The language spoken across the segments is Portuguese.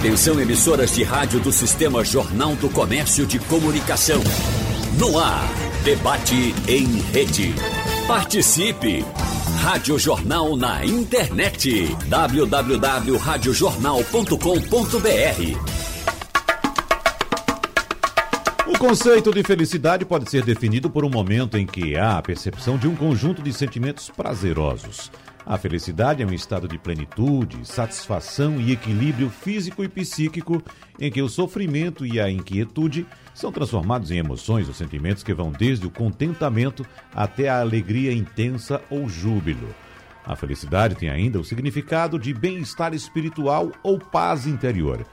Atenção emissoras de rádio do Sistema Jornal do Comércio de Comunicação. No ar, debate em rede. Participe! Rádio Jornal na internet. www.radiojornal.com.br o conceito de felicidade pode ser definido por um momento em que há a percepção de um conjunto de sentimentos prazerosos. A felicidade é um estado de plenitude, satisfação e equilíbrio físico e psíquico em que o sofrimento e a inquietude são transformados em emoções ou sentimentos que vão desde o contentamento até a alegria intensa ou júbilo. A felicidade tem ainda o significado de bem-estar espiritual ou paz interior.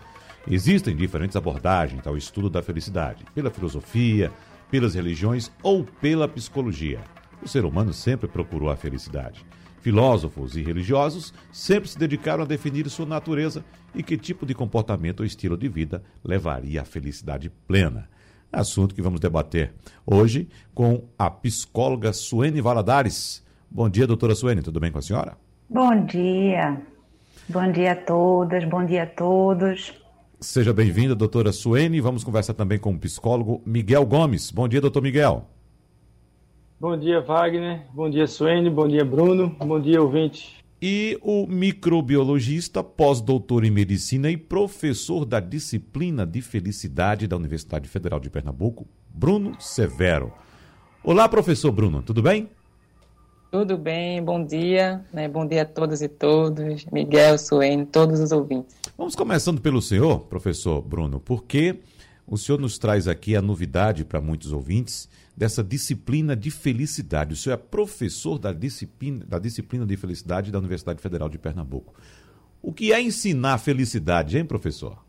Existem diferentes abordagens ao estudo da felicidade, pela filosofia, pelas religiões ou pela psicologia. O ser humano sempre procurou a felicidade. Filósofos e religiosos sempre se dedicaram a definir sua natureza e que tipo de comportamento ou estilo de vida levaria à felicidade plena. Assunto que vamos debater hoje com a psicóloga Suene Valadares. Bom dia, doutora Suene, tudo bem com a senhora? Bom dia. Bom dia a todas, bom dia a todos. Seja bem-vinda, doutora Suene. Vamos conversar também com o psicólogo Miguel Gomes. Bom dia, doutor Miguel. Bom dia, Wagner. Bom dia, Suene. Bom dia, Bruno. Bom dia, ouvinte. E o microbiologista, pós-doutor em medicina e professor da disciplina de felicidade da Universidade Federal de Pernambuco, Bruno Severo. Olá, professor Bruno, tudo bem? Tudo bem, bom dia, né? bom dia a todas e todos, Miguel, Suene, todos os ouvintes. Vamos começando pelo senhor, professor Bruno, porque o senhor nos traz aqui a novidade para muitos ouvintes dessa disciplina de felicidade. O senhor é professor da disciplina, da disciplina de felicidade da Universidade Federal de Pernambuco. O que é ensinar felicidade, hein, professor?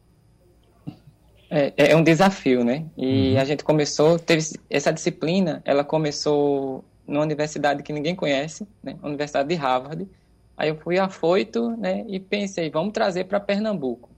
É, é um desafio, né? E uhum. a gente começou, teve essa disciplina, ela começou numa universidade que ninguém conhece, né, Universidade de Harvard. Aí eu fui afoito né, e pensei, vamos trazer para Pernambuco.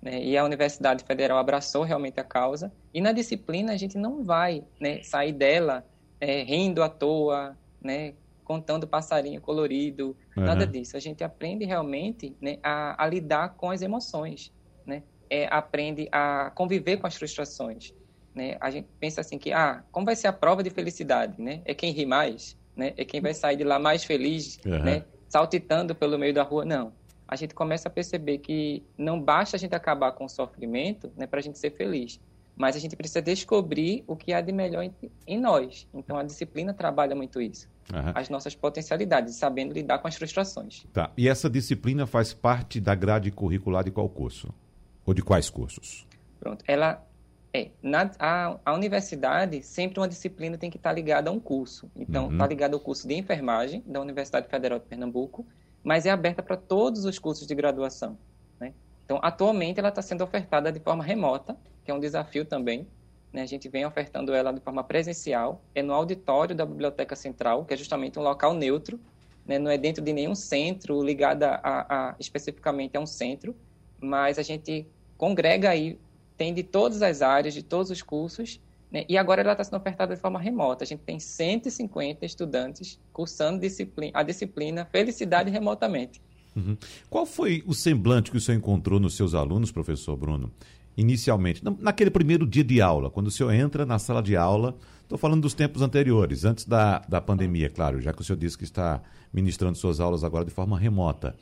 Né, e a Universidade Federal abraçou realmente a causa. E na disciplina a gente não vai né, sair dela é, rindo à toa, né, contando passarinho colorido, uhum. nada disso. A gente aprende realmente né, a, a, lidar com as emoções, né? É, aprende a conviver com as frustrações né? A gente pensa assim que, ah, como vai ser a prova de felicidade, né? É quem ri mais, né? É quem vai sair de lá mais feliz, uhum. né? Saltitando pelo meio da rua. Não. A gente começa a perceber que não basta a gente acabar com o sofrimento, né, para a gente ser feliz. Mas a gente precisa descobrir o que há de melhor em, em nós. Então a disciplina trabalha muito isso. Uhum. As nossas potencialidades, sabendo lidar com as frustrações. Tá. E essa disciplina faz parte da grade curricular de qual curso? Ou de quais cursos? Pronto. Ela é, na, a, a, universidade, sempre uma disciplina tem que estar ligada a um curso. Então, está uhum. ligada ao curso de enfermagem da Universidade Federal de Pernambuco, mas é aberta para todos os cursos de graduação. Né? Então, atualmente, ela está sendo ofertada de forma remota, que é um desafio também. Né? A gente vem ofertando ela de forma presencial, é no auditório da Biblioteca Central, que é justamente um local neutro, né? não é dentro de nenhum centro ligado a, a, especificamente a um centro, mas a gente congrega aí tem de todas as áreas, de todos os cursos, né? e agora ela está sendo ofertada de forma remota. A gente tem 150 estudantes cursando disciplina, a disciplina Felicidade Remotamente. Uhum. Qual foi o semblante que o senhor encontrou nos seus alunos, professor Bruno, inicialmente? Naquele primeiro dia de aula, quando o senhor entra na sala de aula, estou falando dos tempos anteriores, antes da, da pandemia, claro, já que o senhor disse que está ministrando suas aulas agora de forma remota.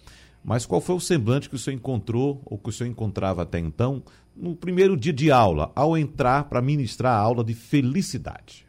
Mas qual foi o semblante que o senhor encontrou, ou que o senhor encontrava até então, no primeiro dia de aula, ao entrar para ministrar a aula de felicidade?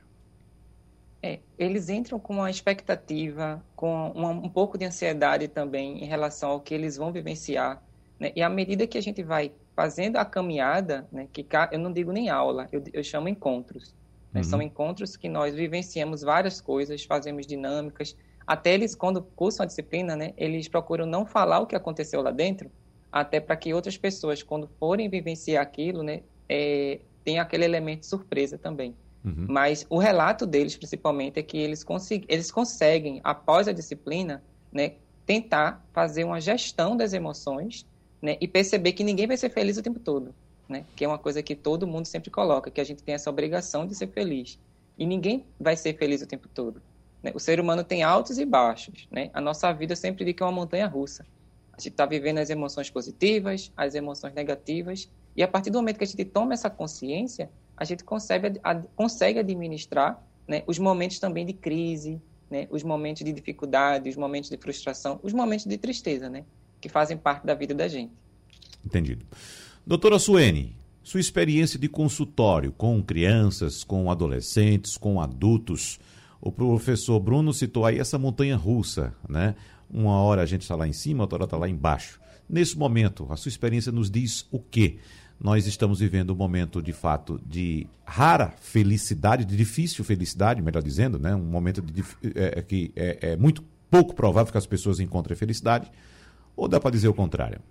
É, eles entram com uma expectativa, com uma, um pouco de ansiedade também em relação ao que eles vão vivenciar. Né? E à medida que a gente vai fazendo a caminhada, né, que eu não digo nem aula, eu, eu chamo encontros. Né? Uhum. São encontros que nós vivenciamos várias coisas, fazemos dinâmicas, até eles, quando cursam a disciplina, né, eles procuram não falar o que aconteceu lá dentro, até para que outras pessoas, quando forem vivenciar aquilo, né, é, tenham aquele elemento de surpresa também. Uhum. Mas o relato deles, principalmente, é que eles, eles conseguem, após a disciplina, né, tentar fazer uma gestão das emoções né, e perceber que ninguém vai ser feliz o tempo todo. Né, que é uma coisa que todo mundo sempre coloca, que a gente tem essa obrigação de ser feliz. E ninguém vai ser feliz o tempo todo. Né? O ser humano tem altos e baixos. Né? A nossa vida sempre que é uma montanha russa. A gente está vivendo as emoções positivas, as emoções negativas, e a partir do momento que a gente toma essa consciência, a gente consegue, a, consegue administrar né, os momentos também de crise, né, os momentos de dificuldade, os momentos de frustração, os momentos de tristeza, né, que fazem parte da vida da gente. Entendido. Doutora Suene, sua experiência de consultório com crianças, com adolescentes, com adultos. O professor Bruno citou aí essa montanha russa, né? Uma hora a gente está lá em cima, outra hora está lá embaixo. Nesse momento, a sua experiência nos diz o quê? Nós estamos vivendo um momento, de fato, de rara felicidade, de difícil felicidade, melhor dizendo, né? um momento de, é, é, que é, é muito pouco provável que as pessoas encontrem felicidade, ou dá para dizer o contrário?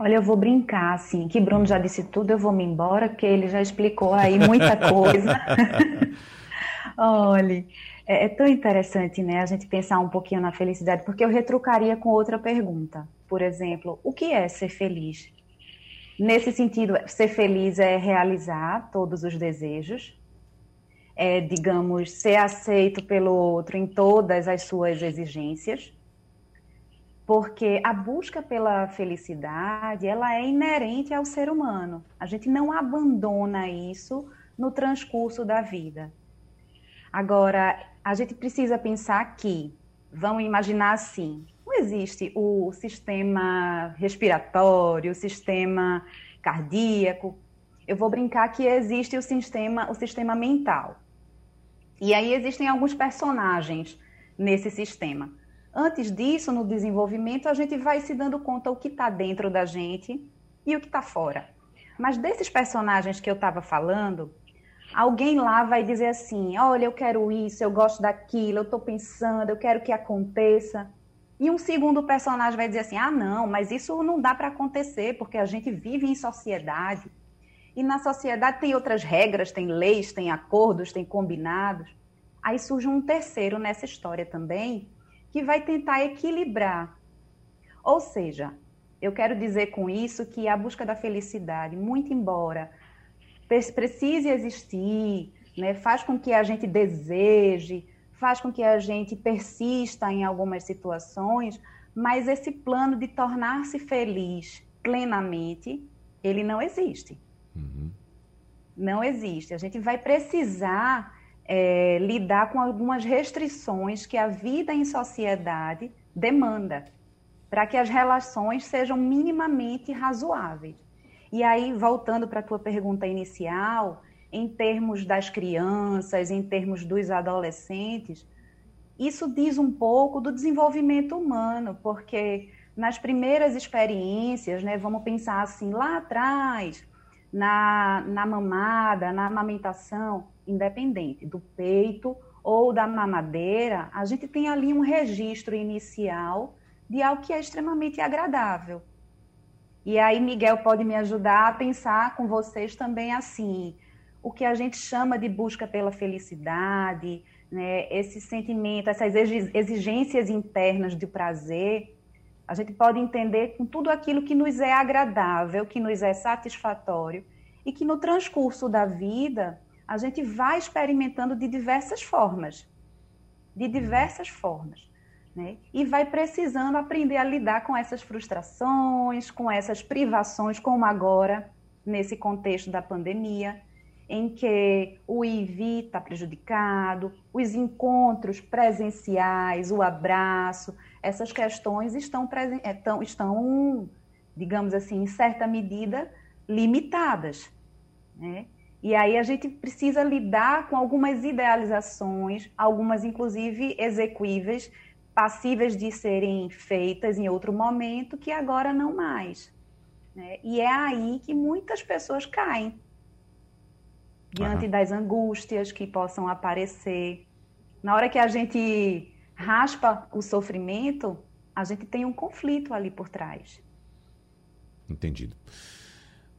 Olha, eu vou brincar, assim, que Bruno já disse tudo, eu vou me embora, porque ele já explicou aí muita coisa. Olha, é, é, tão interessante, né, a gente pensar um pouquinho na felicidade, porque eu retrucaria com outra pergunta. Por exemplo, o que é ser feliz? Nesse sentido, ser feliz é realizar todos os desejos, é, digamos, ser aceito pelo outro em todas as suas exigências, porque a busca pela felicidade ela é inerente ao ser humano. A gente não abandona isso no transcurso da vida. Agora, a gente precisa pensar que, vamos imaginar assim, não existe o sistema respiratório, o sistema cardíaco. Eu vou brincar que existe o sistema, o sistema mental. E aí existem alguns personagens nesse sistema. Antes disso, no desenvolvimento, a gente vai se dando conta o que está dentro da gente e o que está fora. Mas desses personagens que eu estava falando, alguém lá vai dizer assim: olha, eu quero isso, eu gosto daquilo, eu estou pensando, eu quero que aconteça. E um segundo personagem vai dizer assim: ah, não, mas isso não dá para acontecer, porque a gente vive em sociedade. E na sociedade tem outras regras, tem leis, tem acordos, tem combinados. Aí surge um terceiro nessa história também, que vai tentar equilibrar. Ou seja, eu quero dizer com isso que a busca da felicidade, muito embora precise existir, né, faz com que a gente deseje, faz com que a gente persista em algumas situações, mas esse plano de tornar-se feliz plenamente, ele não existe. Uhum. Não existe. A gente vai precisar é, lidar com algumas restrições que a vida em sociedade demanda, para que as relações sejam minimamente razoáveis. E aí, voltando para a tua pergunta inicial, em termos das crianças, em termos dos adolescentes, isso diz um pouco do desenvolvimento humano, porque nas primeiras experiências, né, vamos pensar assim, lá atrás, na, na mamada, na amamentação, independente do peito ou da mamadeira, a gente tem ali um registro inicial de algo que é extremamente agradável. E aí Miguel pode me ajudar a pensar com vocês também assim, o que a gente chama de busca pela felicidade, né, esse sentimento, essas exigências internas de prazer, a gente pode entender com tudo aquilo que nos é agradável, que nos é satisfatório e que no transcurso da vida a gente vai experimentando de diversas formas. De diversas formas. Né? E vai precisando aprender a lidar com essas frustrações, com essas privações, como agora, nesse contexto da pandemia, em que o IV está prejudicado, os encontros presenciais, o abraço, essas questões estão, estão, estão digamos assim, em certa medida, limitadas. Né? E aí a gente precisa lidar com algumas idealizações, algumas inclusive execuíveis, passíveis de serem feitas em outro momento, que agora não mais. Né? E é aí que muitas pessoas caem diante uhum. das angústias que possam aparecer. Na hora que a gente raspa o sofrimento, a gente tem um conflito ali por trás. Entendido.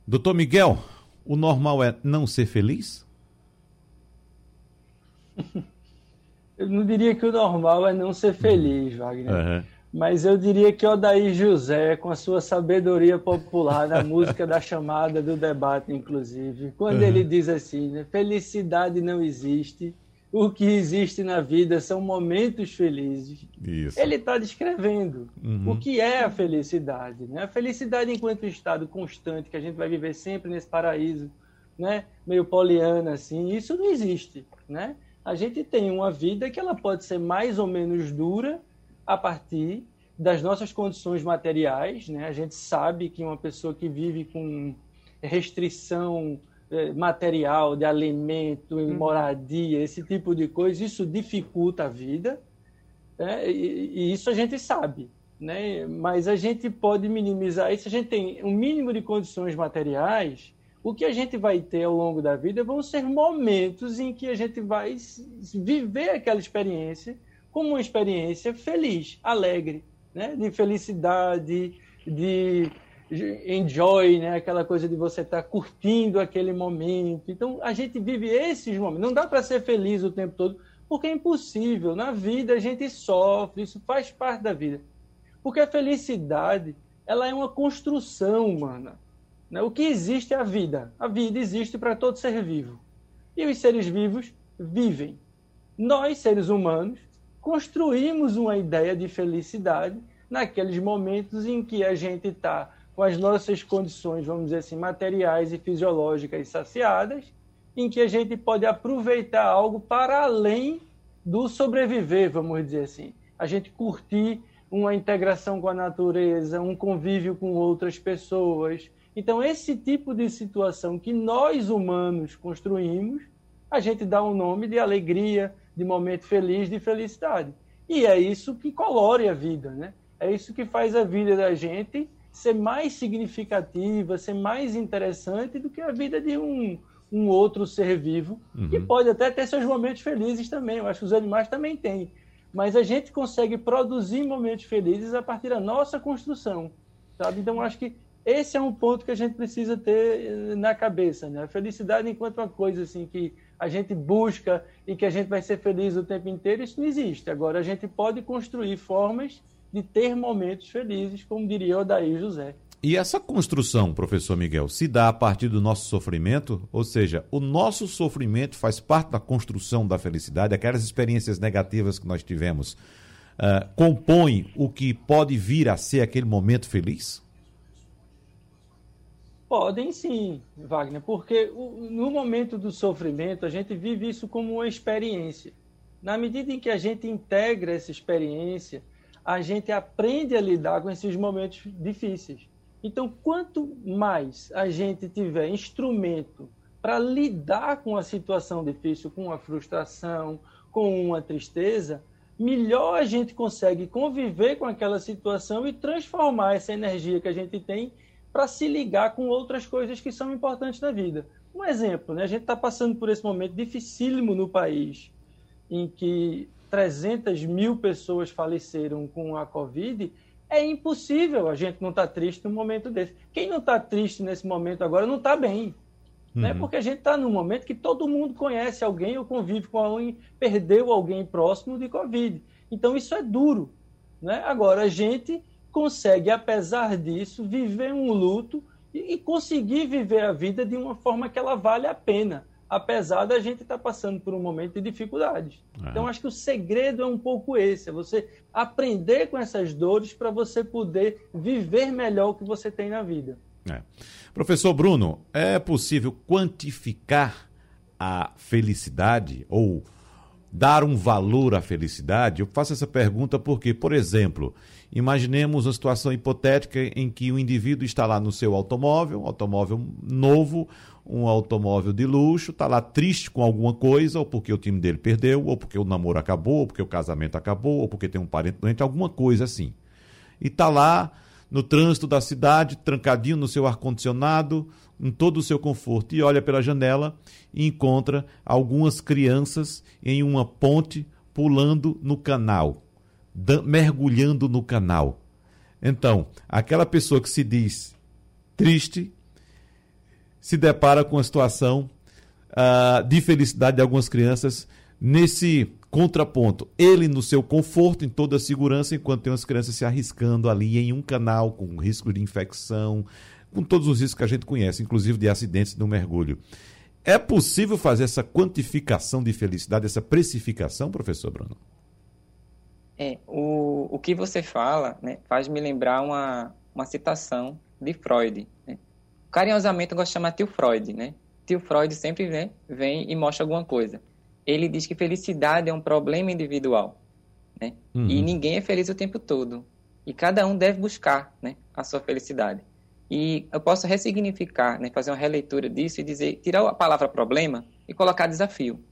Doutor Miguel, o normal é não ser feliz? Eu não diria que o normal é não ser feliz, Wagner. Uhum. Mas eu diria que Odair José, com a sua sabedoria popular na música da chamada do debate, inclusive, quando uhum. ele diz assim, né, felicidade não existe, o que existe na vida são momentos felizes. Isso. Ele está descrevendo uhum. o que é a felicidade. Né? A felicidade enquanto estado constante, que a gente vai viver sempre nesse paraíso, né? meio poliana, assim, isso não existe. Né? A gente tem uma vida que ela pode ser mais ou menos dura a partir das nossas condições materiais. Né? A gente sabe que uma pessoa que vive com restrição material, de alimento, uhum. moradia, esse tipo de coisa, isso dificulta a vida, né? e, e, isso a gente sabe. Né? Mas a gente pode minimizar isso, a gente tem um mínimo de condições materiais, o que a gente vai ter ao longo da vida vão ser momentos em que a gente vai viver aquela experiência como uma experiência feliz, alegre, né? de felicidade, de enjoy, né? Aquela coisa de você estar tá curtindo aquele momento. Então, a gente vive esses momentos. Não dá para ser feliz o tempo todo, porque é impossível. Na vida a gente sofre, isso faz parte da vida. Porque a felicidade, ela é uma construção humana. Né? O que existe é a vida. A vida existe para todo ser vivo. E os seres vivos vivem. Nós, seres humanos, construímos uma ideia de felicidade naqueles momentos em que a gente está com as nossas condições, vamos dizer assim, materiais e fisiológicas saciadas, em que a gente pode aproveitar algo para além do sobreviver, vamos dizer assim. A gente curtir uma integração com a natureza, um convívio com outras pessoas. Então, esse tipo de situação que nós humanos construímos, a gente dá um nome de alegria, de momento feliz, de felicidade. E é isso que colore a vida, né? É isso que faz a vida da gente ser mais significativa, ser mais interessante do que a vida de um, um outro ser vivo, uhum. que pode até ter seus momentos felizes também. Eu acho que os animais também têm. Mas a gente consegue produzir momentos felizes a partir da nossa construção. Sabe? Então, acho que esse é um ponto que a gente precisa ter eh, na cabeça. Né? A felicidade enquanto uma coisa assim que a gente busca e que a gente vai ser feliz o tempo inteiro, isso não existe. Agora, a gente pode construir formas de ter momentos felizes, como diria Odair José. E essa construção, professor Miguel, se dá a partir do nosso sofrimento? Ou seja, o nosso sofrimento faz parte da construção da felicidade, aquelas experiências negativas que nós tivemos uh, compõem o que pode vir a ser aquele momento feliz? Podem sim, Wagner, porque no momento do sofrimento a gente vive isso como uma experiência. Na medida em que a gente integra essa experiência, a gente aprende a lidar com esses momentos difíceis. Então, quanto mais a gente tiver instrumento para lidar com a situação difícil, com a frustração, com uma tristeza, melhor a gente consegue conviver com aquela situação e transformar essa energia que a gente tem para se ligar com outras coisas que são importantes na vida. Um exemplo, né? a gente está passando por esse momento dificílimo no país, em que 300 mil pessoas faleceram com a Covid, é impossível a gente não estar tá triste num momento desse. Quem não está triste nesse momento agora não está bem. Né? Uhum. Né? Porque a gente está num momento que todo mundo conhece alguém ou convive com alguém, perdeu alguém próximo de Covid. Então isso é duro. Né? Agora, a gente consegue, apesar disso, viver um luto e, e conseguir viver a vida de uma forma que ela vale a pena apesar da gente estar tá passando por um momento de dificuldades. É. Então, acho que o segredo é um pouco esse: é você aprender com essas dores para você poder viver melhor o que você tem na vida. É. Professor Bruno, é possível quantificar a felicidade ou dar um valor à felicidade? Eu faço essa pergunta porque, por exemplo, imaginemos uma situação hipotética em que o indivíduo está lá no seu automóvel, automóvel novo, um automóvel de luxo, está lá triste com alguma coisa, ou porque o time dele perdeu, ou porque o namoro acabou, ou porque o casamento acabou, ou porque tem um parente doente, alguma coisa assim. E está lá no trânsito da cidade, trancadinho no seu ar-condicionado, em todo o seu conforto, e olha pela janela e encontra algumas crianças em uma ponte pulando no canal, mergulhando no canal. Então, aquela pessoa que se diz triste, se depara com a situação uh, de felicidade de algumas crianças nesse contraponto. Ele no seu conforto, em toda a segurança, enquanto tem umas crianças se arriscando ali em um canal com risco de infecção, com todos os riscos que a gente conhece, inclusive de acidentes no mergulho. É possível fazer essa quantificação de felicidade, essa precificação, professor Bruno? É, o, o que você fala né, faz me lembrar uma, uma citação de Freud. Né? Carinhosamente eu gosto de chamar tio Freud, né? Tio Freud sempre né, vem e mostra alguma coisa. Ele diz que felicidade é um problema individual, né? Uhum. E ninguém é feliz o tempo todo. E cada um deve buscar né, a sua felicidade. E eu posso ressignificar, né, fazer uma releitura disso e dizer, tirar a palavra problema e colocar desafio.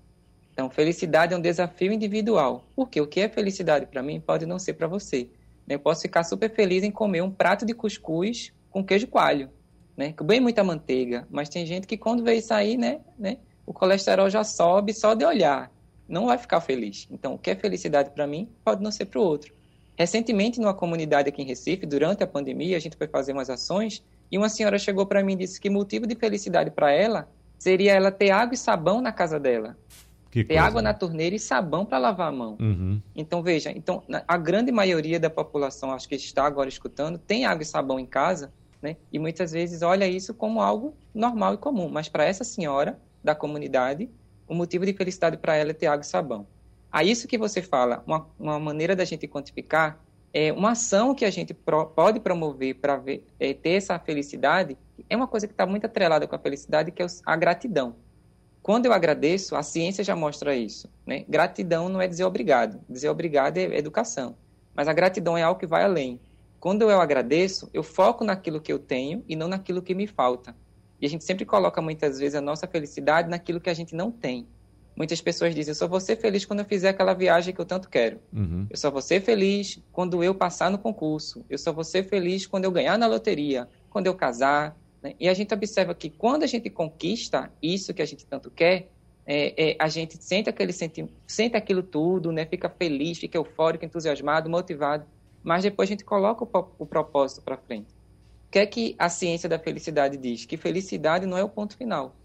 Então, felicidade é um desafio individual. Porque o que é felicidade para mim pode não ser para você. Eu posso ficar super feliz em comer um prato de cuscuz com queijo coalho, né? Bem muita manteiga. Mas tem gente que quando vê isso aí, né, né, o colesterol já sobe só de olhar. Não vai ficar feliz. Então, o que é felicidade para mim pode não ser para o outro. Recentemente, numa comunidade aqui em Recife, durante a pandemia, a gente foi fazer umas ações e uma senhora chegou para mim e disse que motivo de felicidade para ela seria ela ter água e sabão na casa dela. Que ter coisa, água né? na torneira e sabão para lavar a mão. Uhum. Então, veja, então, a grande maioria da população, acho que está agora escutando, tem água e sabão em casa, né? E muitas vezes olha isso como algo normal e comum. Mas para essa senhora da comunidade, o motivo de felicidade para ela é ter água e sabão. A isso que você fala, uma, uma maneira da gente quantificar é uma ação que a gente pro, pode promover para é, ter essa felicidade é uma coisa que está muito atrelada com a felicidade, que é a gratidão. Quando eu agradeço, a ciência já mostra isso. Né? Gratidão não é dizer obrigado. Dizer obrigado é educação. Mas a gratidão é algo que vai além. Quando eu agradeço, eu foco naquilo que eu tenho e não naquilo que me falta. E a gente sempre coloca muitas vezes a nossa felicidade naquilo que a gente não tem. Muitas pessoas dizem: eu só vou ser feliz quando eu fizer aquela viagem que eu tanto quero. Uhum. Eu só vou ser feliz quando eu passar no concurso. Eu só vou ser feliz quando eu ganhar na loteria, quando eu casar, né? E a gente observa que quando a gente conquista isso que a gente tanto quer, é, é, a gente sente aquele sente, sente aquilo tudo, né? Fica feliz, fica eufórico, entusiasmado, motivado. Mas depois a gente coloca o, o propósito para frente. O que é que a ciência da felicidade diz? Que felicidade não é o ponto final.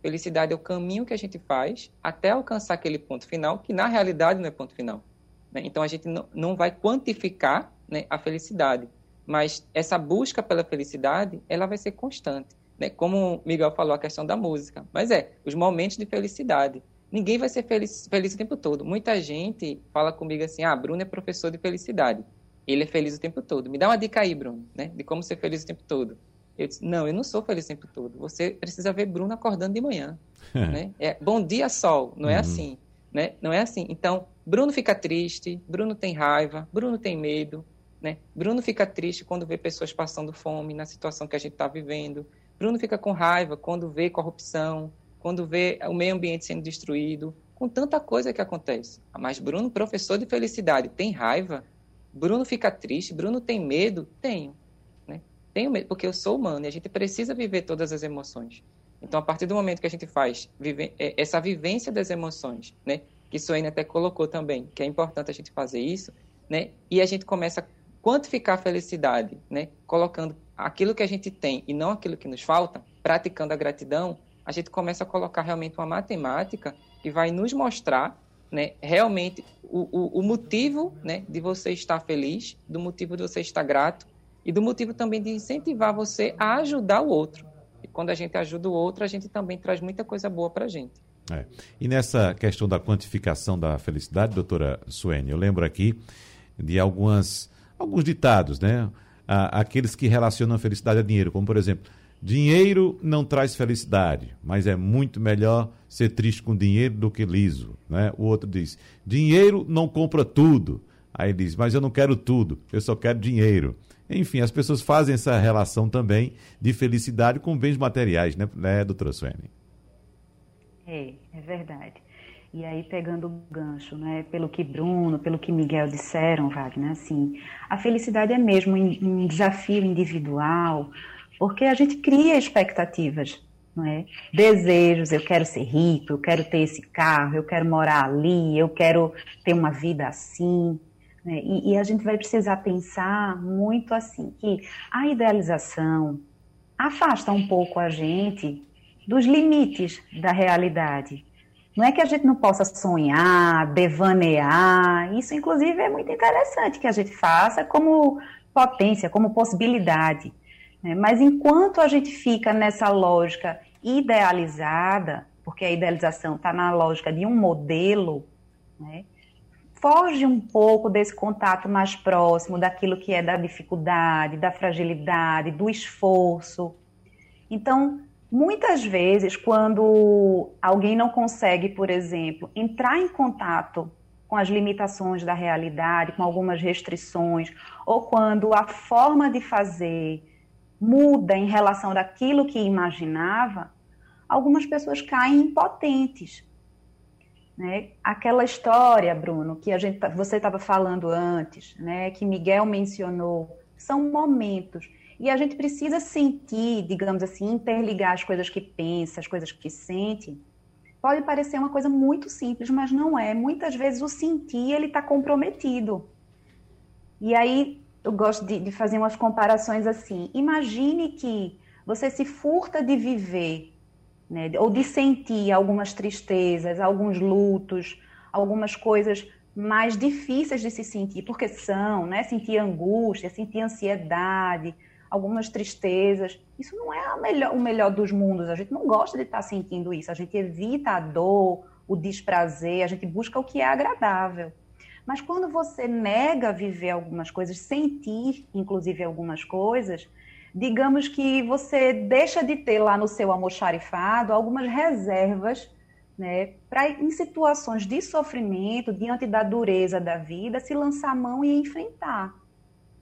Felicidade é o caminho que a gente faz até alcançar aquele ponto final, que na realidade não é ponto final. Né? Então a gente não, vai quantificar né, a felicidade, mas essa busca pela felicidade, ela vai ser constante. Né? Como o Miguel falou, a questão da música. Mas é, os momentos de felicidade. Ninguém vai ser feliz, feliz o tempo todo. Muita gente fala comigo assim, ah, Bruno é professor de felicidade. Ele é feliz o tempo todo. Me dá uma dica aí, Bruno, né? de como ser feliz o tempo todo. Eu disse, não, eu não sou feliz o tempo todo. Você precisa ver Bruno acordando de manhã. né? é, bom dia, sol. Não é uhum. assim. Né? Não é assim. Então, Bruno fica triste, Bruno tem raiva, Bruno tem medo, né? Bruno fica triste quando vê pessoas passando fome na situação que a gente está vivendo. Bruno fica com raiva quando vê corrupção, quando vê o meio ambiente sendo destruído, com tanta coisa que acontece. Mas Bruno, professor de felicidade, tem raiva? Bruno fica triste? Bruno tem medo? Tenho. Né? Tenho medo, porque eu sou humano e a gente precisa viver todas as emoções. Então, a partir do momento que a gente faz vive, é, essa vivência das emoções, né? que Suene até colocou também, que é importante a gente fazer isso, né? e a gente começa quantificar a felicidade, né? colocando aquilo que a gente tem e não aquilo que nos falta, praticando a gratidão, a gente começa a colocar realmente uma matemática que vai nos mostrar né, realmente o, o, o motivo né, de você estar feliz, do motivo de você estar grato e do motivo também de incentivar você a ajudar o outro. E quando a gente ajuda o outro, a gente também traz muita coisa boa para a gente. É. E nessa questão da quantificação da felicidade, doutora Suene, eu lembro aqui de algumas alguns ditados, né? aqueles que relacionam a felicidade a dinheiro, como por exemplo, dinheiro não traz felicidade, mas é muito melhor ser triste com dinheiro do que liso, né? O outro diz, dinheiro não compra tudo. Aí diz, mas eu não quero tudo, eu só quero dinheiro. Enfim, as pessoas fazem essa relação também de felicidade com bens materiais, né, né doutora Suene? É, é verdade. E aí, pegando o gancho, né, pelo que Bruno, pelo que Miguel disseram, Wagner, assim, a felicidade é mesmo um desafio individual, porque a gente cria expectativas, não é? Desejos, eu quero ser rico, eu quero ter esse carro, eu quero morar ali, eu quero ter uma vida assim. Né? E, e a gente vai precisar pensar muito assim, que a idealização afasta um pouco a gente dos limites da realidade. Não é que a gente não possa sonhar, devanear, isso inclusive é muito interessante que a gente faça como potência, como possibilidade. Né? Mas enquanto a gente fica nessa lógica idealizada, porque a idealização está na lógica de um modelo, né? foge um pouco desse contato mais próximo daquilo que é da dificuldade, da fragilidade, do esforço. Então, muitas vezes, quando alguém não consegue, por exemplo, entrar em contato com as limitações da realidade, com algumas restrições, ou quando a forma de fazer muda em relação daquilo que imaginava, algumas pessoas caem impotentes. Né? Aquela história, Bruno, que a gente, você estava falando antes, né, que Miguel mencionou, são momentos. E a gente precisa sentir, digamos assim, interligar as coisas que pensa, as coisas que sente. Pode parecer uma coisa muito simples, mas não é. Muitas vezes o sentir ele está comprometido. E aí eu gosto de, de fazer umas comparações assim. Imagine que você se furta de viver, né, ou de sentir algumas tristezas, alguns lutos, algumas coisas mais difíceis de se sentir, porque são, né? Sentir angústia, sentir ansiedade, algumas tristezas. Isso não é melhor, o melhor dos mundos. A gente não gosta de estar sentindo isso. A gente evita a dor, o desprazer, a gente busca o que é agradável. Mas quando você nega viver algumas coisas, sentir, inclusive, algumas coisas, digamos que você deixa de ter lá no seu almoxarifado algumas reservas né, para, em situações de sofrimento, diante da dureza da vida, se lançar a mão e enfrentar.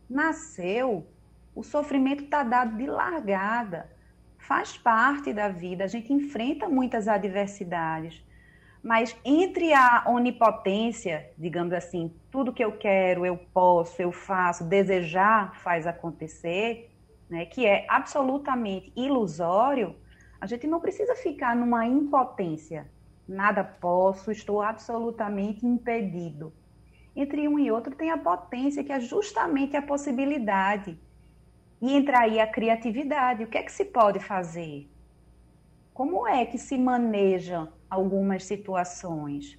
Nasceu, o sofrimento está dado de largada, faz parte da vida, a gente enfrenta muitas adversidades. Mas entre a onipotência, digamos assim, tudo que eu quero, eu posso, eu faço, desejar faz acontecer, né, que é absolutamente ilusório, a gente não precisa ficar numa impotência. Nada posso, estou absolutamente impedido. Entre um e outro tem a potência, que é justamente a possibilidade. E entra aí a criatividade. O que é que se pode fazer? Como é que se manejam algumas situações?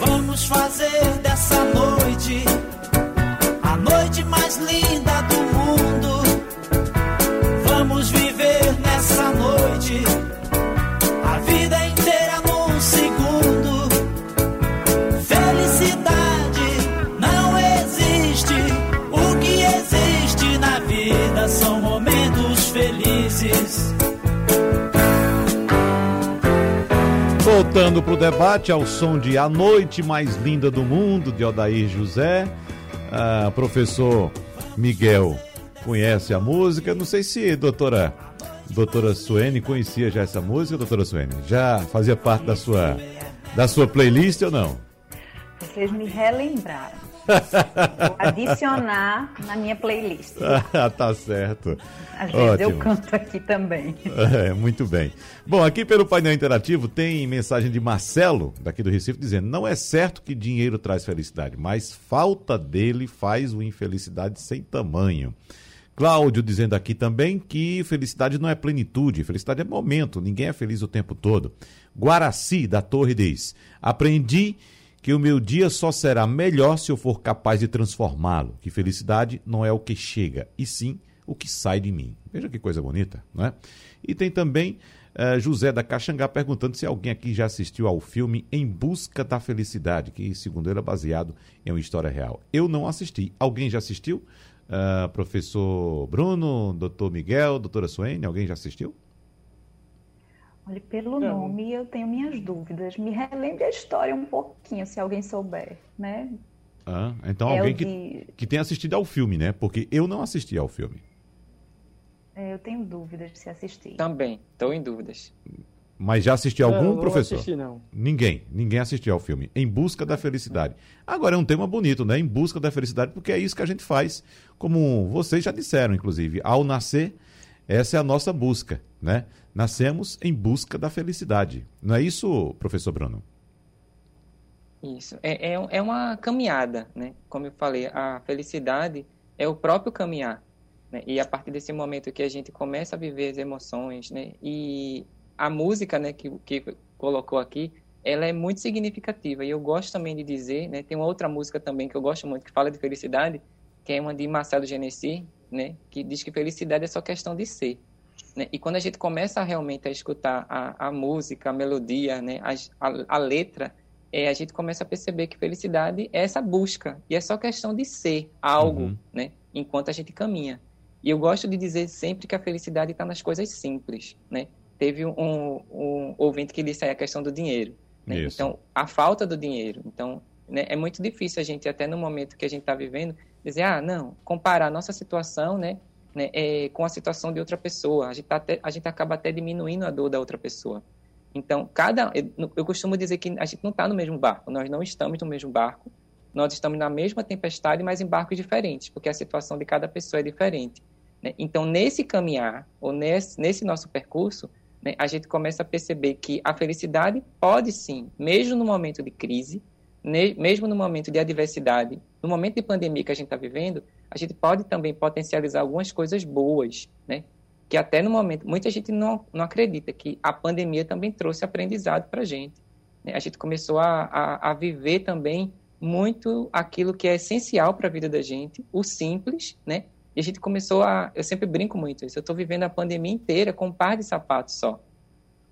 Vamos fazer dessa noite a noite mais linda do mundo. Vamos viver nessa noite Voltando para o debate, ao som de A Noite Mais Linda do Mundo, de Odair José. Ah, professor Miguel conhece a música. Não sei se doutora, doutora Suene conhecia já essa música, doutora Suene. Já fazia parte da sua, da sua playlist ou não? Vocês me relembraram. Vou adicionar na minha playlist. Ah, tá certo. Às vezes Ótimo. eu canto aqui também. É, muito bem. Bom, aqui pelo painel interativo tem mensagem de Marcelo, daqui do Recife, dizendo: Não é certo que dinheiro traz felicidade, mas falta dele faz uma infelicidade sem tamanho. Cláudio dizendo aqui também que felicidade não é plenitude, felicidade é momento, ninguém é feliz o tempo todo. Guaraci, da Torre diz: Aprendi que o meu dia só será melhor se eu for capaz de transformá-lo, que felicidade não é o que chega, e sim o que sai de mim. Veja que coisa bonita, não é? E tem também uh, José da Caxangá perguntando se alguém aqui já assistiu ao filme Em Busca da Felicidade, que segundo ele é baseado em uma história real. Eu não assisti. Alguém já assistiu? Uh, professor Bruno, doutor Miguel, doutora Suene, alguém já assistiu? Olha, pelo Não. nome eu tenho minhas dúvidas. Me relembre a história um pouquinho, se alguém souber, né? Ah, então é alguém que, de... que tenha assistido ao filme, né? Porque eu não assisti ao filme. É, eu tenho dúvidas de se assistir. Também, estou em dúvidas. Mas já assistiu algum, não, professor? Não assisti, não. Ninguém. Ninguém assistiu ao filme. Em Busca da Felicidade. Agora é um tema bonito, né? Em Busca da Felicidade, porque é isso que a gente faz, como vocês já disseram, inclusive. Ao nascer, essa é a nossa busca, né? Nascemos em busca da felicidade. Não é isso, professor Bruno? Isso. É, é, é uma caminhada, né? Como eu falei, a felicidade é o próprio caminhar. Né? E a partir desse momento que a gente começa a viver as emoções, né? E a música, né, que, que colocou aqui, ela é muito significativa. E eu gosto também de dizer, né? Tem uma outra música também que eu gosto muito, que fala de felicidade, que é uma de Marcelo Genesi, né? Que diz que felicidade é só questão de ser. Né? E quando a gente começa realmente a escutar a, a música, a melodia, né? a, a, a letra, é, a gente começa a perceber que felicidade é essa busca. E é só questão de ser algo, uhum. né? enquanto a gente caminha. E eu gosto de dizer sempre que a felicidade está nas coisas simples. Né? Teve um, um ouvinte que disse aí a questão do dinheiro. Né? Então, a falta do dinheiro. Então, né, é muito difícil a gente, até no momento que a gente está vivendo, dizer, ah, não, comparar a nossa situação né, né, é, com a situação de outra pessoa. A gente, tá até, a gente acaba até diminuindo a dor da outra pessoa. Então, cada. Eu, eu costumo dizer que a gente não está no mesmo barco, nós não estamos no mesmo barco, nós estamos na mesma tempestade, mas em barcos diferentes, porque a situação de cada pessoa é diferente. Né? Então, nesse caminhar, ou nesse, nesse nosso percurso, né, a gente começa a perceber que a felicidade pode sim, mesmo no momento de crise, mesmo no momento de adversidade, no momento de pandemia que a gente está vivendo, a gente pode também potencializar algumas coisas boas, né? Que até no momento, muita gente não, não acredita que a pandemia também trouxe aprendizado para a gente. Né? A gente começou a, a, a viver também muito aquilo que é essencial para a vida da gente, o simples, né? E a gente começou a. Eu sempre brinco muito isso. Eu estou vivendo a pandemia inteira com um par de sapatos só.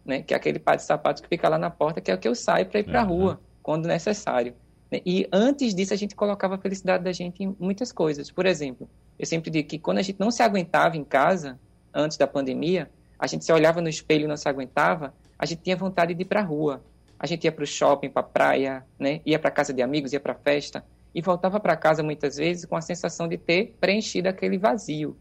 Né? Que é aquele par de sapatos que fica lá na porta, que é o que eu saio para ir para a uhum. rua, quando necessário. E antes disso, a gente colocava a felicidade da gente em muitas coisas. Por exemplo, eu sempre digo que quando a gente não se aguentava em casa, antes da pandemia, a gente se olhava no espelho e não se aguentava, a gente tinha vontade de ir para a rua. A gente ia para o shopping, para a praia, né? ia para casa de amigos, ia para festa e voltava para casa muitas vezes com a sensação de ter preenchido aquele vazio.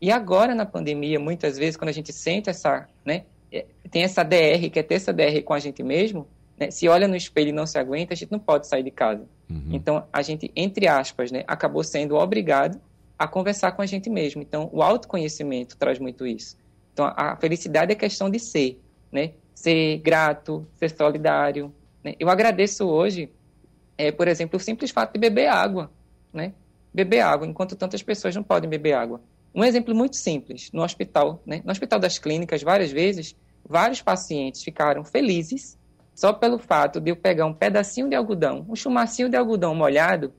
E agora na pandemia, muitas vezes, quando a gente sente essa, né, é, tem essa DR, quer ter essa DR com a gente mesmo, né, se olha no espelho e não se aguenta, a gente não pode sair de casa. Uhum. Então, a gente, entre aspas, né, acabou sendo obrigado a conversar com a gente mesmo. Então, o autoconhecimento traz muito isso. Então, a felicidade é questão de ser, né? Ser grato, ser solidário. Né? Eu agradeço hoje é, por exemplo, o simples fato de beber água, né? Beber água, enquanto tantas pessoas não podem beber água. Um exemplo muito simples, no hospital, né? No hospital das clínicas, várias vezes, vários pacientes ficaram felizes só pelo fato de eu pegar um pedacinho de algodão, um chumacinho de algodão molhado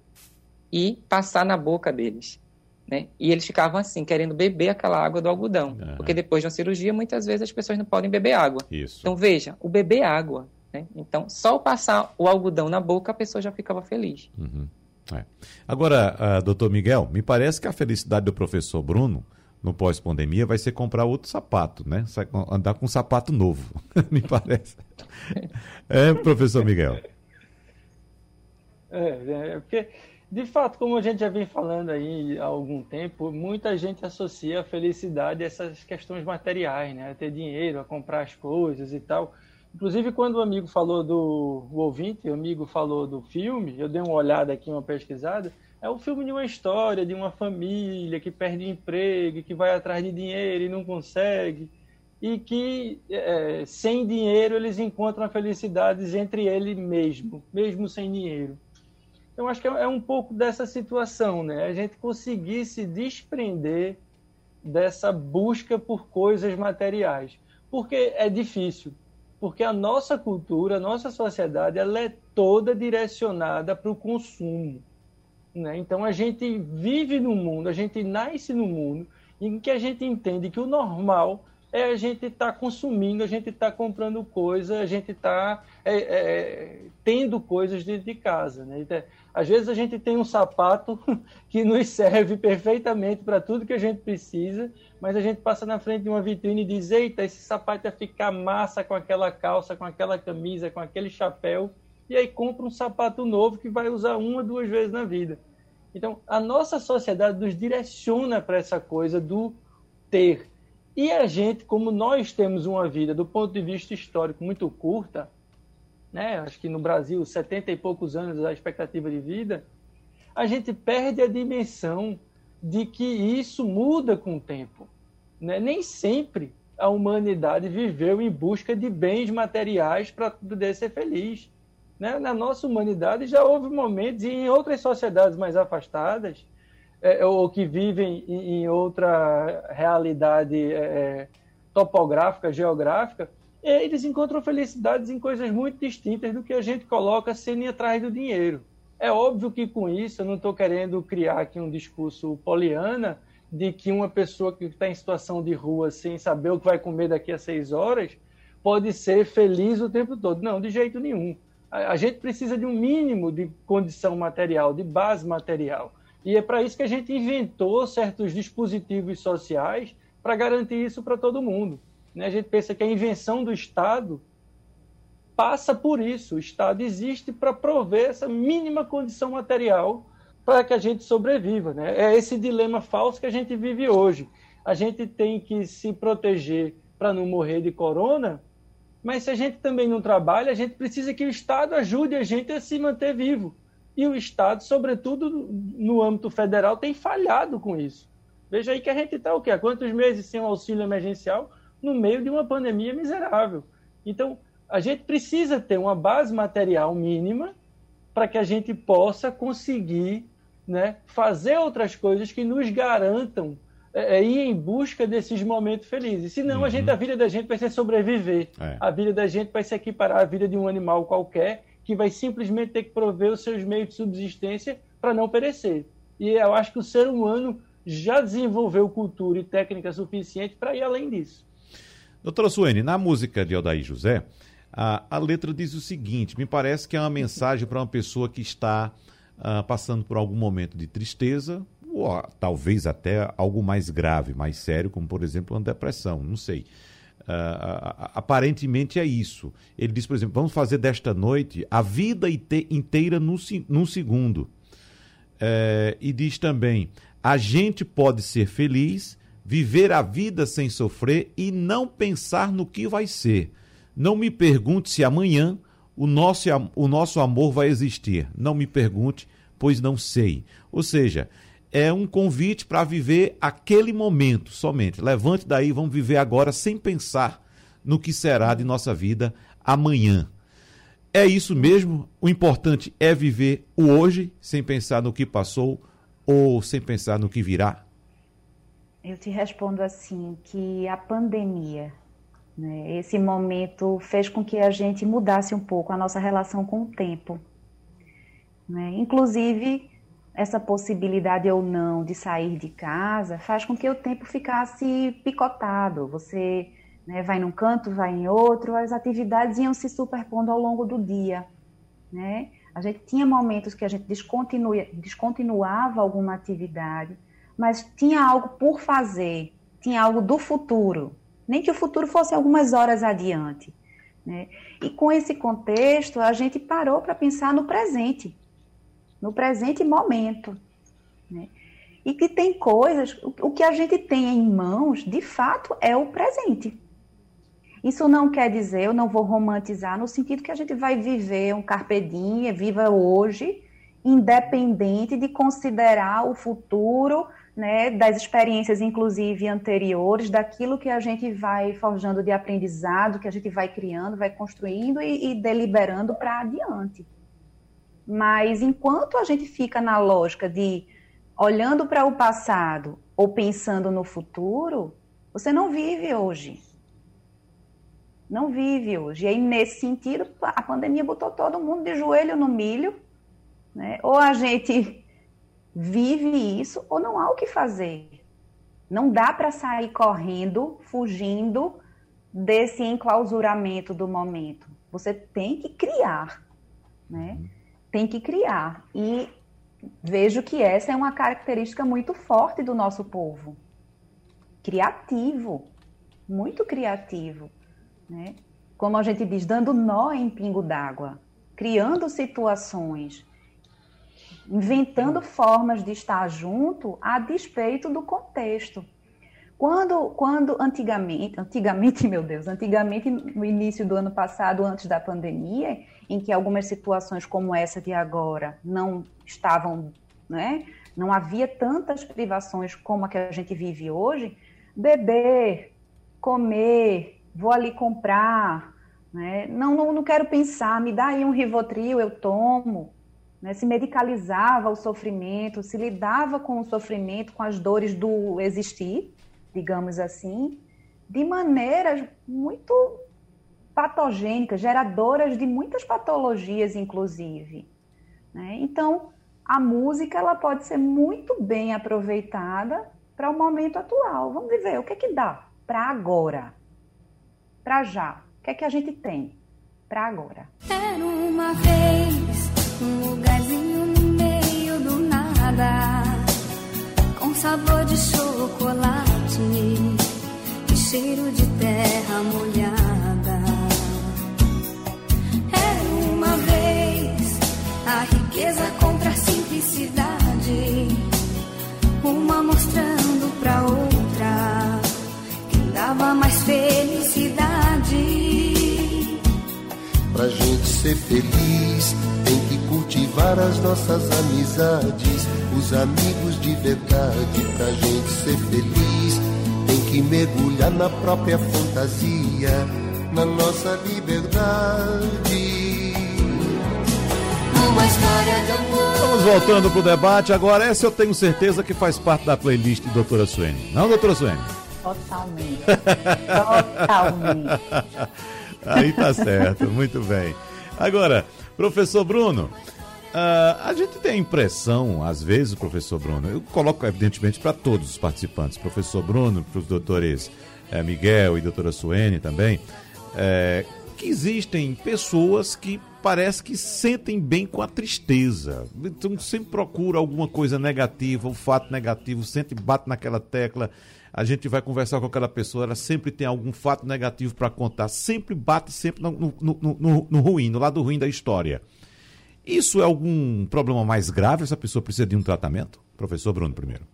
e passar na boca deles. Né? E eles ficavam assim, querendo beber aquela água do algodão. Uhum. Porque depois de uma cirurgia, muitas vezes as pessoas não podem beber água. Isso. Então, veja, o beber água né? Então, só o passar o algodão na boca, a pessoa já ficava feliz. Uhum. É. Agora, uh, doutor Miguel, me parece que a felicidade do professor Bruno, no pós-pandemia, vai ser comprar outro sapato, né? Andar com um sapato novo, me parece. É, professor Miguel. É, é, porque, de fato, como a gente já vem falando aí há algum tempo, muita gente associa a felicidade a essas questões materiais, né? A ter dinheiro, a comprar as coisas e tal. Inclusive, quando o amigo falou do o ouvinte, o amigo falou do filme, eu dei uma olhada aqui, uma pesquisada. É um filme de uma história, de uma família que perde emprego, que vai atrás de dinheiro e não consegue, e que é, sem dinheiro eles encontram felicidades entre ele mesmo, mesmo sem dinheiro. Então, acho que é, é um pouco dessa situação, né? A gente conseguir se desprender dessa busca por coisas materiais. Porque é difícil porque a nossa cultura, a nossa sociedade, ela é toda direcionada para o consumo. Né? Então a gente vive no mundo, a gente nasce no mundo em que a gente entende que o normal é a gente estar tá consumindo, a gente estar tá comprando coisa, a gente está é, é, tendo coisas dentro de casa. Né? Então, às vezes a gente tem um sapato que nos serve perfeitamente para tudo que a gente precisa, mas a gente passa na frente de uma vitrine e diz: Eita, esse sapato ia ficar massa com aquela calça, com aquela camisa, com aquele chapéu, e aí compra um sapato novo que vai usar uma, duas vezes na vida. Então, a nossa sociedade nos direciona para essa coisa do ter e a gente, como nós temos uma vida do ponto de vista histórico muito curta, né? acho que no Brasil, 70 e poucos anos a expectativa de vida, a gente perde a dimensão de que isso muda com o tempo. Né? Nem sempre a humanidade viveu em busca de bens materiais para poder ser feliz. Né? Na nossa humanidade já houve momentos, e em outras sociedades mais afastadas, é, ou que vivem em, em outra realidade é, é, topográfica, geográfica, eles encontram felicidades em coisas muito distintas do que a gente coloca sendo atrás do dinheiro. É óbvio que com isso eu não estou querendo criar aqui um discurso poliana de que uma pessoa que está em situação de rua sem saber o que vai comer daqui a seis horas pode ser feliz o tempo todo. Não, de jeito nenhum. A, gente precisa de um mínimo de condição material, de base material. E é para isso que a gente inventou certos dispositivos sociais para garantir isso para todo mundo. Né? A gente pensa que a invenção do Estado passa por isso. O Estado existe para prover essa mínima condição material para que a gente sobreviva. Né? É esse dilema falso que a gente vive hoje. A gente tem que se proteger para não morrer de corona, mas se a gente também não trabalha, a gente precisa que o Estado ajude a gente a se manter vivo. E o Estado, sobretudo no âmbito federal, tem falhado com isso. Veja aí que a gente está o quê? Há quantos meses sem um auxílio emergencial no meio de uma pandemia miserável? Então, a gente precisa ter uma base material mínima para que a gente possa conseguir né, fazer outras coisas que nos garantam é, é, ir em busca desses momentos felizes. Senão, uhum. a, gente, a vida da gente vai ser sobreviver. É. A vida da gente vai se equiparar à vida de um animal qualquer que vai simplesmente ter que prover os seus meios de subsistência para não perecer. E eu acho que o ser humano já desenvolveu cultura e técnica suficiente para ir além disso. Doutora Suene, na música de Aldair José, a, a letra diz o seguinte: me parece que é uma mensagem para uma pessoa que está uh, passando por algum momento de tristeza, ou talvez até algo mais grave, mais sério, como por exemplo uma depressão, não sei. Uh, aparentemente é isso. Ele diz, por exemplo, vamos fazer desta noite a vida inteira num, num segundo. É, e diz também: a gente pode ser feliz, viver a vida sem sofrer e não pensar no que vai ser. Não me pergunte se amanhã o nosso, o nosso amor vai existir. Não me pergunte, pois não sei. Ou seja, é um convite para viver aquele momento somente. Levante daí, vamos viver agora sem pensar no que será de nossa vida amanhã. É isso mesmo? O importante é viver o hoje sem pensar no que passou ou sem pensar no que virá? Eu te respondo assim que a pandemia né? Esse momento fez com que a gente mudasse um pouco a nossa relação com o tempo. Né? Inclusive, essa possibilidade ou não de sair de casa faz com que o tempo ficasse picotado. Você né, vai num canto, vai em outro, as atividades iam se superpondo ao longo do dia. Né? A gente tinha momentos que a gente descontinuava alguma atividade, mas tinha algo por fazer, tinha algo do futuro, nem que o futuro fosse algumas horas adiante. Né? E com esse contexto, a gente parou para pensar no presente, no presente momento. Né? E que tem coisas, o que a gente tem em mãos, de fato, é o presente. Isso não quer dizer, eu não vou romantizar, no sentido que a gente vai viver um carpe diem, viva hoje, independente de considerar o futuro né, das experiências, inclusive anteriores, daquilo que a gente vai forjando de aprendizado, que a gente vai criando, vai construindo e, e deliberando para adiante. Mas enquanto a gente fica na lógica de olhando para o passado ou pensando no futuro, você não vive hoje. Não vive hoje. E aí, nesse sentido, a pandemia botou todo mundo de joelho no milho. Né? Ou a gente vive isso ou não há o que fazer. Não dá para sair correndo, fugindo desse enclausuramento do momento. Você tem que criar, né? Tem que criar. E vejo que essa é uma característica muito forte do nosso povo. Criativo, muito criativo, né? Como a gente diz, dando nó em pingo d'água, criando situações, inventando formas de estar junto a despeito do contexto. Quando, quando antigamente, antigamente, meu Deus, antigamente no início do ano passado, antes da pandemia, em que algumas situações como essa de agora não estavam, né, não havia tantas privações como a que a gente vive hoje, beber, comer, vou ali comprar, né, não, não, não quero pensar, me dá aí um Rivotril, eu tomo, né, se medicalizava o sofrimento, se lidava com o sofrimento, com as dores do existir, digamos assim, de maneiras muito patogênicas, geradoras de muitas patologias, inclusive. Né? Então, a música ela pode ser muito bem aproveitada para o momento atual. Vamos viver o que é que dá para agora, para já. O que é que a gente tem para agora? Era uma vez um lugarzinho no meio do nada, com sabor de chocolate e cheiro de terra molhada. Vez a riqueza contra a simplicidade, uma mostrando pra outra quem dava mais felicidade. Pra gente ser feliz, tem que cultivar as nossas amizades, os amigos de verdade. Pra gente ser feliz, tem que mergulhar na própria fantasia, na nossa liberdade. Uma história de amor. Vamos voltando pro debate. Agora, essa eu tenho certeza que faz parte da playlist de Doutora Suene. Não, Doutora Suene? Totalmente. Totalmente. Aí tá certo, muito bem. Agora, professor Bruno, uh, a gente tem a impressão, às vezes, professor Bruno, eu coloco evidentemente para todos os participantes, professor Bruno, para os doutores eh, Miguel e doutora Suene também, eh, que existem pessoas que parece que sentem bem com a tristeza. Então sempre procura alguma coisa negativa, um fato negativo, sempre bate naquela tecla a gente vai conversar com aquela pessoa, ela sempre tem algum fato negativo para contar, sempre bate sempre no, no, no, no, ruim, no lado ruim da história. Isso é algum problema mais grave? Essa pessoa precisa de um tratamento? Professor Bruno, primeiro.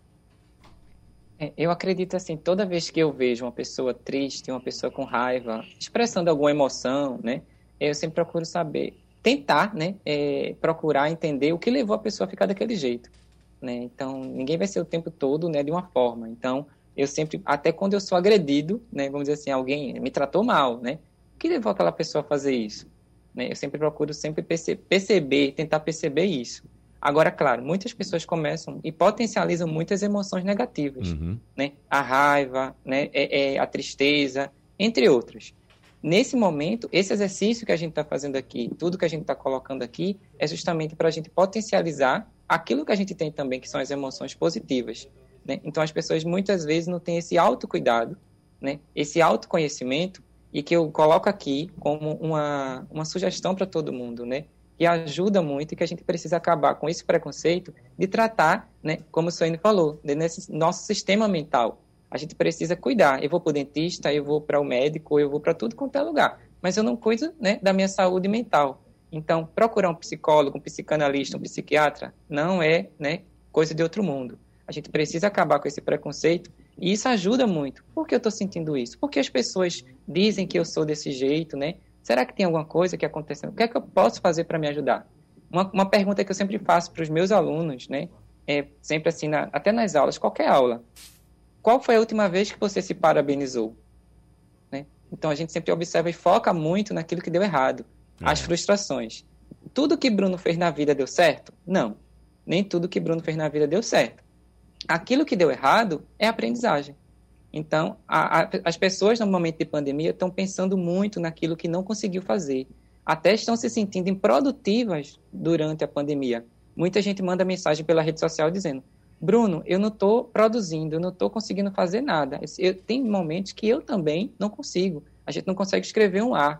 É, eu acredito assim, toda vez que eu vejo uma pessoa triste, uma pessoa com raiva, expressando alguma emoção, né, eu sempre procuro saber, tentar, né, é, procurar entender o que levou a pessoa a ficar daquele jeito, né. Então, ninguém vai ser o tempo todo, né, de uma forma. Então, eu sempre, até quando eu sou agredido, né, vamos dizer assim, alguém me tratou mal, né, o que levou aquela pessoa a fazer isso? Né, eu sempre procuro sempre perce perceber, tentar perceber isso. Agora, claro, muitas pessoas começam e potencializam muitas emoções negativas, uhum. né, a raiva, né, é, é, a tristeza, entre outras. Nesse momento, esse exercício que a gente está fazendo aqui, tudo que a gente está colocando aqui, é justamente para a gente potencializar aquilo que a gente tem também, que são as emoções positivas. Né? Então, as pessoas muitas vezes não têm esse autocuidado, né? esse autoconhecimento, e que eu coloco aqui como uma, uma sugestão para todo mundo, né? que ajuda muito e que a gente precisa acabar com esse preconceito de tratar, né, como o Soine falou, nesse nosso sistema mental. A gente precisa cuidar. Eu vou para o dentista, eu vou para o médico, eu vou para tudo quanto é lugar, mas eu não cuido né, da minha saúde mental. Então, procurar um psicólogo, um psicanalista, um psiquiatra, não é né, coisa de outro mundo. A gente precisa acabar com esse preconceito e isso ajuda muito. Por que eu estou sentindo isso? Porque as pessoas dizem que eu sou desse jeito, né? Será que tem alguma coisa que aconteceu? O que é que eu posso fazer para me ajudar? Uma, uma, pergunta que eu sempre faço para os meus alunos, né? É sempre assim, na, até nas aulas, qualquer aula. Qual foi a última vez que você se parabenizou? Né? Então a gente sempre observa e foca muito naquilo que deu errado, é. as frustrações. Tudo que Bruno fez na vida deu certo? Não. Nem tudo que Bruno fez na vida deu certo aquilo que deu errado é aprendizagem. Então, a, a, as pessoas no momento de pandemia estão pensando muito naquilo que não conseguiu fazer. Até estão se sentindo improdutivas durante a pandemia. Muita gente manda mensagem pela rede social dizendo: Bruno, eu não estou produzindo, eu não estou conseguindo fazer nada. Eu, tem momentos que eu também não consigo. A gente não consegue escrever um A.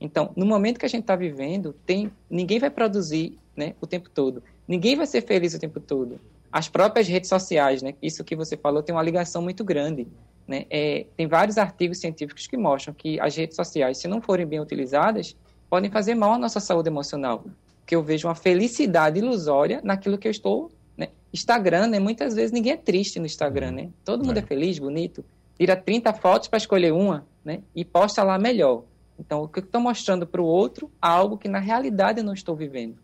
Então, no momento que a gente está vivendo, tem, ninguém vai produzir né, o tempo todo. Ninguém vai ser feliz o tempo todo as próprias redes sociais, né? Isso que você falou tem uma ligação muito grande. Né? É, tem vários artigos científicos que mostram que as redes sociais, se não forem bem utilizadas, podem fazer mal à nossa saúde emocional. Que eu vejo uma felicidade ilusória naquilo que eu estou. Né? Instagram, né? muitas vezes ninguém é triste no Instagram, né? Todo mundo é, é feliz, bonito. Tira 30 fotos para escolher uma né? e posta lá melhor. Então, o que eu estou mostrando para o outro, algo que na realidade eu não estou vivendo.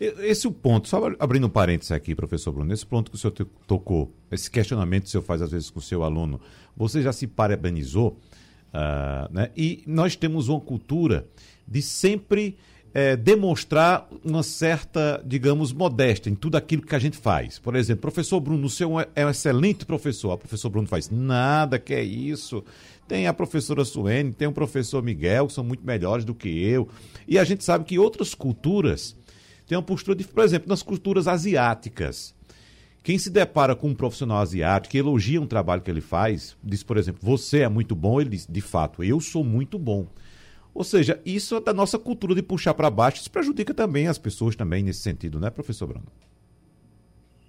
É. Esse é o ponto, só abrindo um parênteses aqui, professor Bruno, esse ponto que o senhor tocou, esse questionamento que o senhor faz às vezes com o seu aluno, você já se parabenizou, uh, né? e nós temos uma cultura de sempre é, demonstrar uma certa, digamos, modéstia em tudo aquilo que a gente faz. Por exemplo, professor Bruno, o senhor é um excelente professor. O professor Bruno faz nada, que é isso. Tem a professora Suene, tem o professor Miguel, que são muito melhores do que eu. E a gente sabe que outras culturas tem uma postura de, por exemplo, nas culturas asiáticas, Quem se depara com um profissional asiático que elogia um trabalho que ele faz, diz, por exemplo, você é muito bom, ele diz, de fato, eu sou muito bom. Ou seja, isso é da nossa cultura de puxar para baixo, isso prejudica também as pessoas também nesse sentido, né, professor Bruno?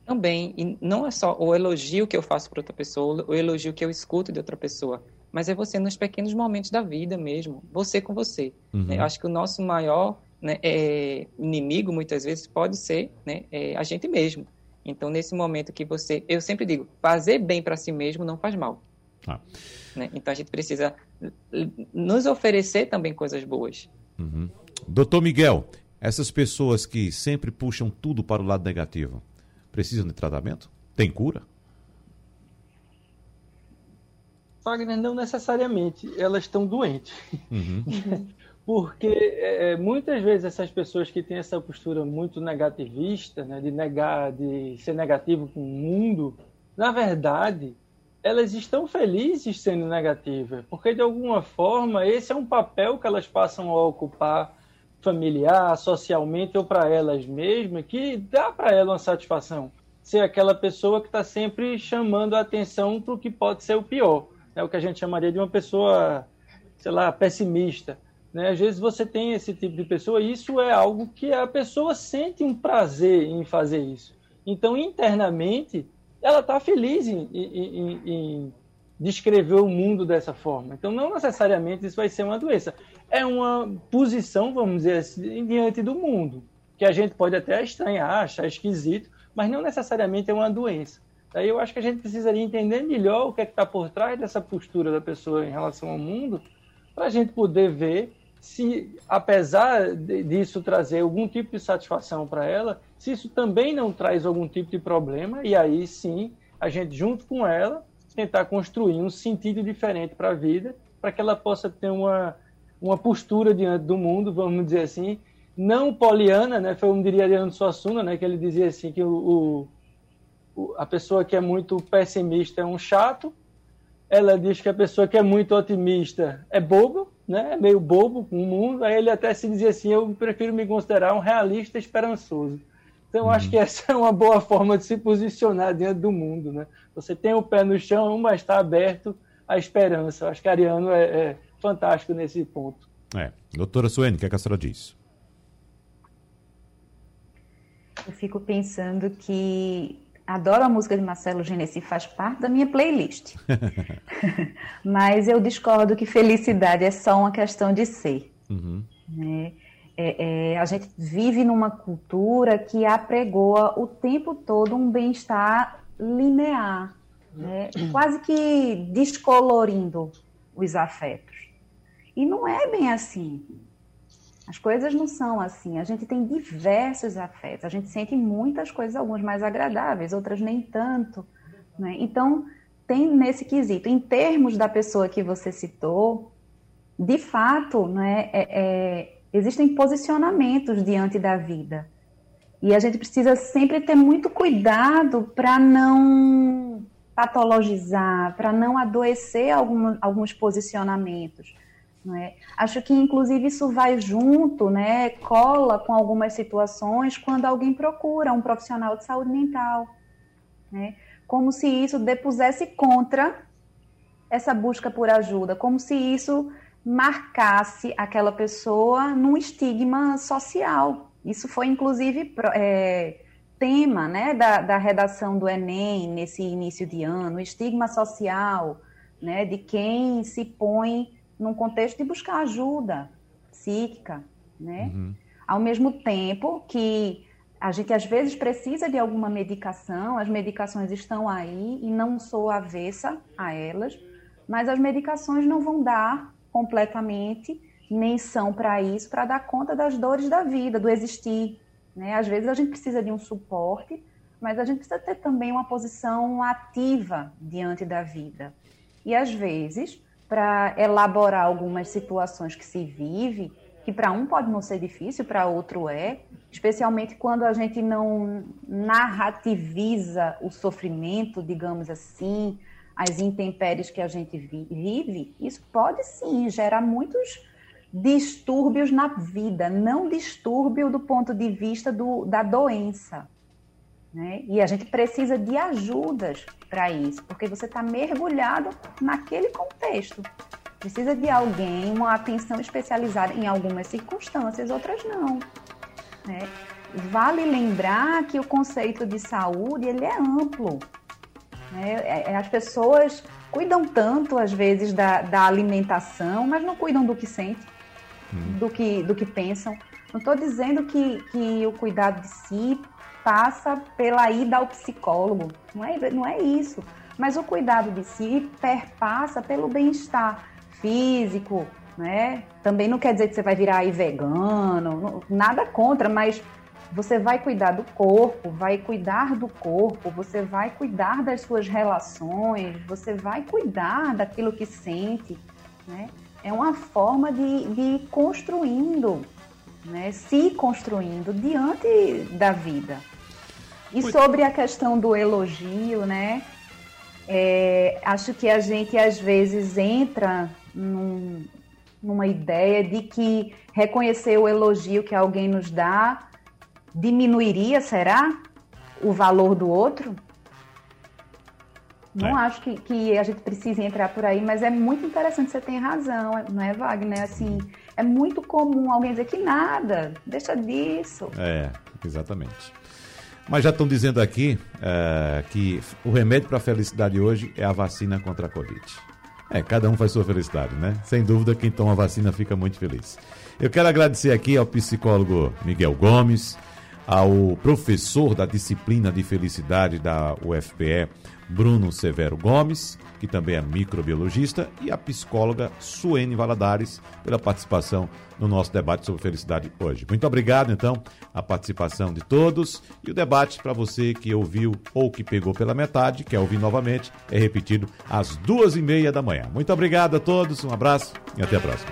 Também, e não é só o elogio que eu faço para outra pessoa, o elogio que eu escuto de outra pessoa, mas é você nos pequenos momentos da vida mesmo, você com você. Uhum. Eu acho que o nosso maior né, é, inimigo, muitas vezes, pode ser né, é, a gente mesmo. Então, nesse momento que você. Eu sempre digo, fazer bem para si mesmo não faz mal. Ah. Né? Então, a gente precisa nos oferecer também coisas boas. Uhum. Doutor Miguel, essas pessoas que sempre puxam tudo para o lado negativo, precisam de tratamento? Tem cura? Wagner, não necessariamente. Elas estão doentes. Uhum. Porque é, é, muitas vezes essas pessoas que têm essa postura muito negativista, né, de negar, de ser negativo com o mundo, na verdade, elas estão felizes sendo negativas, porque de alguma forma esse é um papel que elas passam a ocupar familiar, socialmente ou para elas mesmas, que dá para ela uma satisfação. Ser aquela pessoa que está sempre chamando a atenção para o que pode ser o pior, é o que a gente chamaria de uma pessoa, sei lá, pessimista né? Às vezes você tem esse tipo de pessoa e isso é algo que a pessoa sente um prazer em fazer isso. Então, internamente, ela está feliz em, em, em, descrever o mundo dessa forma. Então, não necessariamente isso vai ser uma doença. É uma posição, vamos dizer assim, diante do mundo, que a gente pode até estranhar, achar esquisito, mas não necessariamente é uma doença. Daí eu acho que a gente precisaria entender melhor o que é está por trás dessa postura da pessoa em relação ao mundo, para a gente poder ver se, apesar disso trazer algum tipo de satisfação para ela, se isso também não traz algum tipo de problema, e aí sim, a gente, junto com ela, tentar construir um sentido diferente para a vida, para que ela possa ter uma, uma postura diante do mundo, vamos dizer assim, não poliana, né? Foi como diria Ariano Suassuna, né? Que ele dizia assim que o, o, a pessoa que é muito pessimista é um chato, ela diz que a pessoa que é muito otimista é bobo, né, meio bobo com o mundo, aí ele até se dizia assim, eu prefiro me considerar um realista esperançoso. Então, eu acho que essa é uma boa forma de se posicionar diante do mundo. Né? Você tem o pé no chão, mas está aberto à esperança. Eu acho que Ariano é, é fantástico nesse ponto. É. Doutora Suene, o que, é que a senhora diz? Eu fico pensando que adoro a música de Marcelo Genesi, faz parte da minha playlist. Mas eu discordo que felicidade é só uma questão de ser. Uhum. Né? É, é, a gente vive numa cultura que apregoa o tempo todo um bem-estar linear, né? quase que descolorindo os afetos. E não é bem assim. As coisas não são assim. A gente tem diversos afetos. A gente sente muitas coisas, algumas mais agradáveis, outras nem tanto. Né? Então, tem nesse quesito. Em termos da pessoa que você citou, de fato, né, é, é, existem posicionamentos diante da vida. E a gente precisa sempre ter muito cuidado para não patologizar, para não adoecer algum, alguns posicionamentos. É? Acho que, inclusive, isso vai junto, né, cola com algumas situações quando alguém procura um profissional de saúde mental. Né? Como se isso depusesse contra essa busca por ajuda, como se isso marcasse aquela pessoa num estigma social. Isso foi, inclusive, é, tema né, da, da redação do Enem nesse início de ano, estigma social né, de quem se põe num contexto de buscar ajuda psíquica, né? Uhum. Ao mesmo tempo que a gente às vezes precisa de alguma medicação, as medicações estão aí e não sou avessa a elas, mas as medicações não vão dar completamente, nem são para isso, para dar conta das dores da vida, do existir. Né? Às vezes a gente precisa de um suporte, mas a gente precisa ter também uma posição ativa diante da vida. E às vezes para elaborar algumas situações que se vive, que para um pode não ser difícil, para outro é, especialmente quando a gente não narrativiza o sofrimento, digamos assim, as intempéries que a gente vive, isso pode sim gerar muitos distúrbios na vida, não distúrbio do ponto de vista do, da doença, Né? E a gente precisa de ajudas para isso, porque você está mergulhado naquele contexto. Precisa de alguém, uma atenção especializada em algumas circunstâncias, outras não. Né? Vale lembrar que o conceito de saúde ele é amplo. Né? É, é, as pessoas cuidam tanto, às vezes, da, da alimentação, mas não cuidam do que sentem, hum. do, que, do que pensam. Não estou dizendo que, que o cuidado de si passa pela ida ao psicólogo. Não é, não é isso. Mas o cuidado de si perpassa pelo bem-estar físico, né? Também não quer dizer que você vai virar aí vegano, nada contra, mas você vai cuidar do corpo, vai cuidar do corpo, você vai cuidar das suas relações, você vai cuidar daquilo que sente, né? É uma forma de, de ir construindo, né? se construindo diante da vida. E sobre a questão do elogio, né? É, acho que a gente às vezes entra num, numa ideia de que reconhecer o elogio que alguém nos dá diminuiria, será, o valor do outro? Não é. acho que, que a gente precise entrar por aí, mas é muito interessante, você tem razão, não é, Wagner? Assim, é muito comum alguém dizer que nada, deixa disso. É, exatamente. Mas já estão dizendo aqui é, que o remédio para a felicidade hoje é a vacina contra a Covid. É, cada um faz sua felicidade, né? Sem dúvida, quem toma a vacina fica muito feliz. Eu quero agradecer aqui ao psicólogo Miguel Gomes, ao professor da disciplina de felicidade da UFPE, Bruno Severo Gomes, que também é microbiologista, e a psicóloga Suene Valadares pela participação no nosso debate sobre felicidade hoje. Muito obrigado, então, a participação de todos e o debate para você que ouviu ou que pegou pela metade, quer ouvir novamente, é repetido às duas e meia da manhã. Muito obrigado a todos, um abraço e até a próxima.